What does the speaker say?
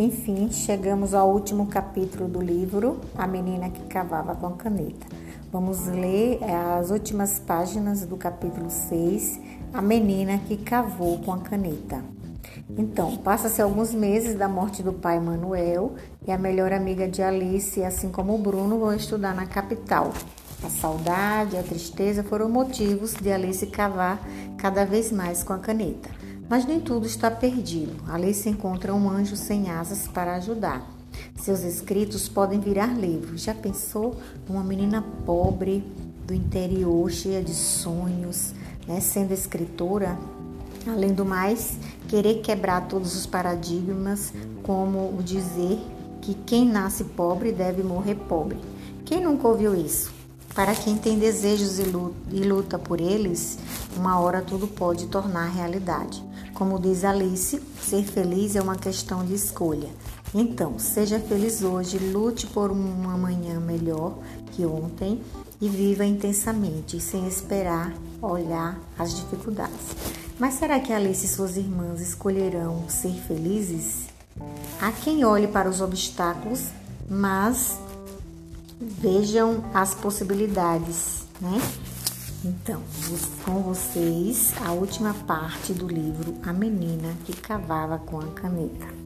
Enfim, chegamos ao último capítulo do livro A Menina que Cavava com a Caneta. Vamos ler é, as últimas páginas do capítulo 6, A Menina que Cavou com a Caneta. Então, passa-se alguns meses da morte do pai Manuel e a melhor amiga de Alice, assim como o Bruno, vão estudar na capital. A saudade a tristeza foram motivos de Alice cavar cada vez mais com a caneta. Mas nem tudo está perdido. Alice encontra um anjo sem asas para ajudar. Seus escritos podem virar livros. Já pensou uma menina pobre do interior, cheia de sonhos, né, sendo escritora? Além do mais, querer quebrar todos os paradigmas, como o dizer que quem nasce pobre deve morrer pobre. Quem nunca ouviu isso? Para quem tem desejos e luta por eles, uma hora tudo pode tornar realidade. Como diz Alice, ser feliz é uma questão de escolha. Então, seja feliz hoje, lute por uma manhã melhor que ontem e viva intensamente, sem esperar olhar as dificuldades. Mas será que Alice e suas irmãs escolherão ser felizes? Há quem olhe para os obstáculos, mas vejam as possibilidades, né? Então, com vocês, a última parte do livro A Menina que Cavava com a Caneta.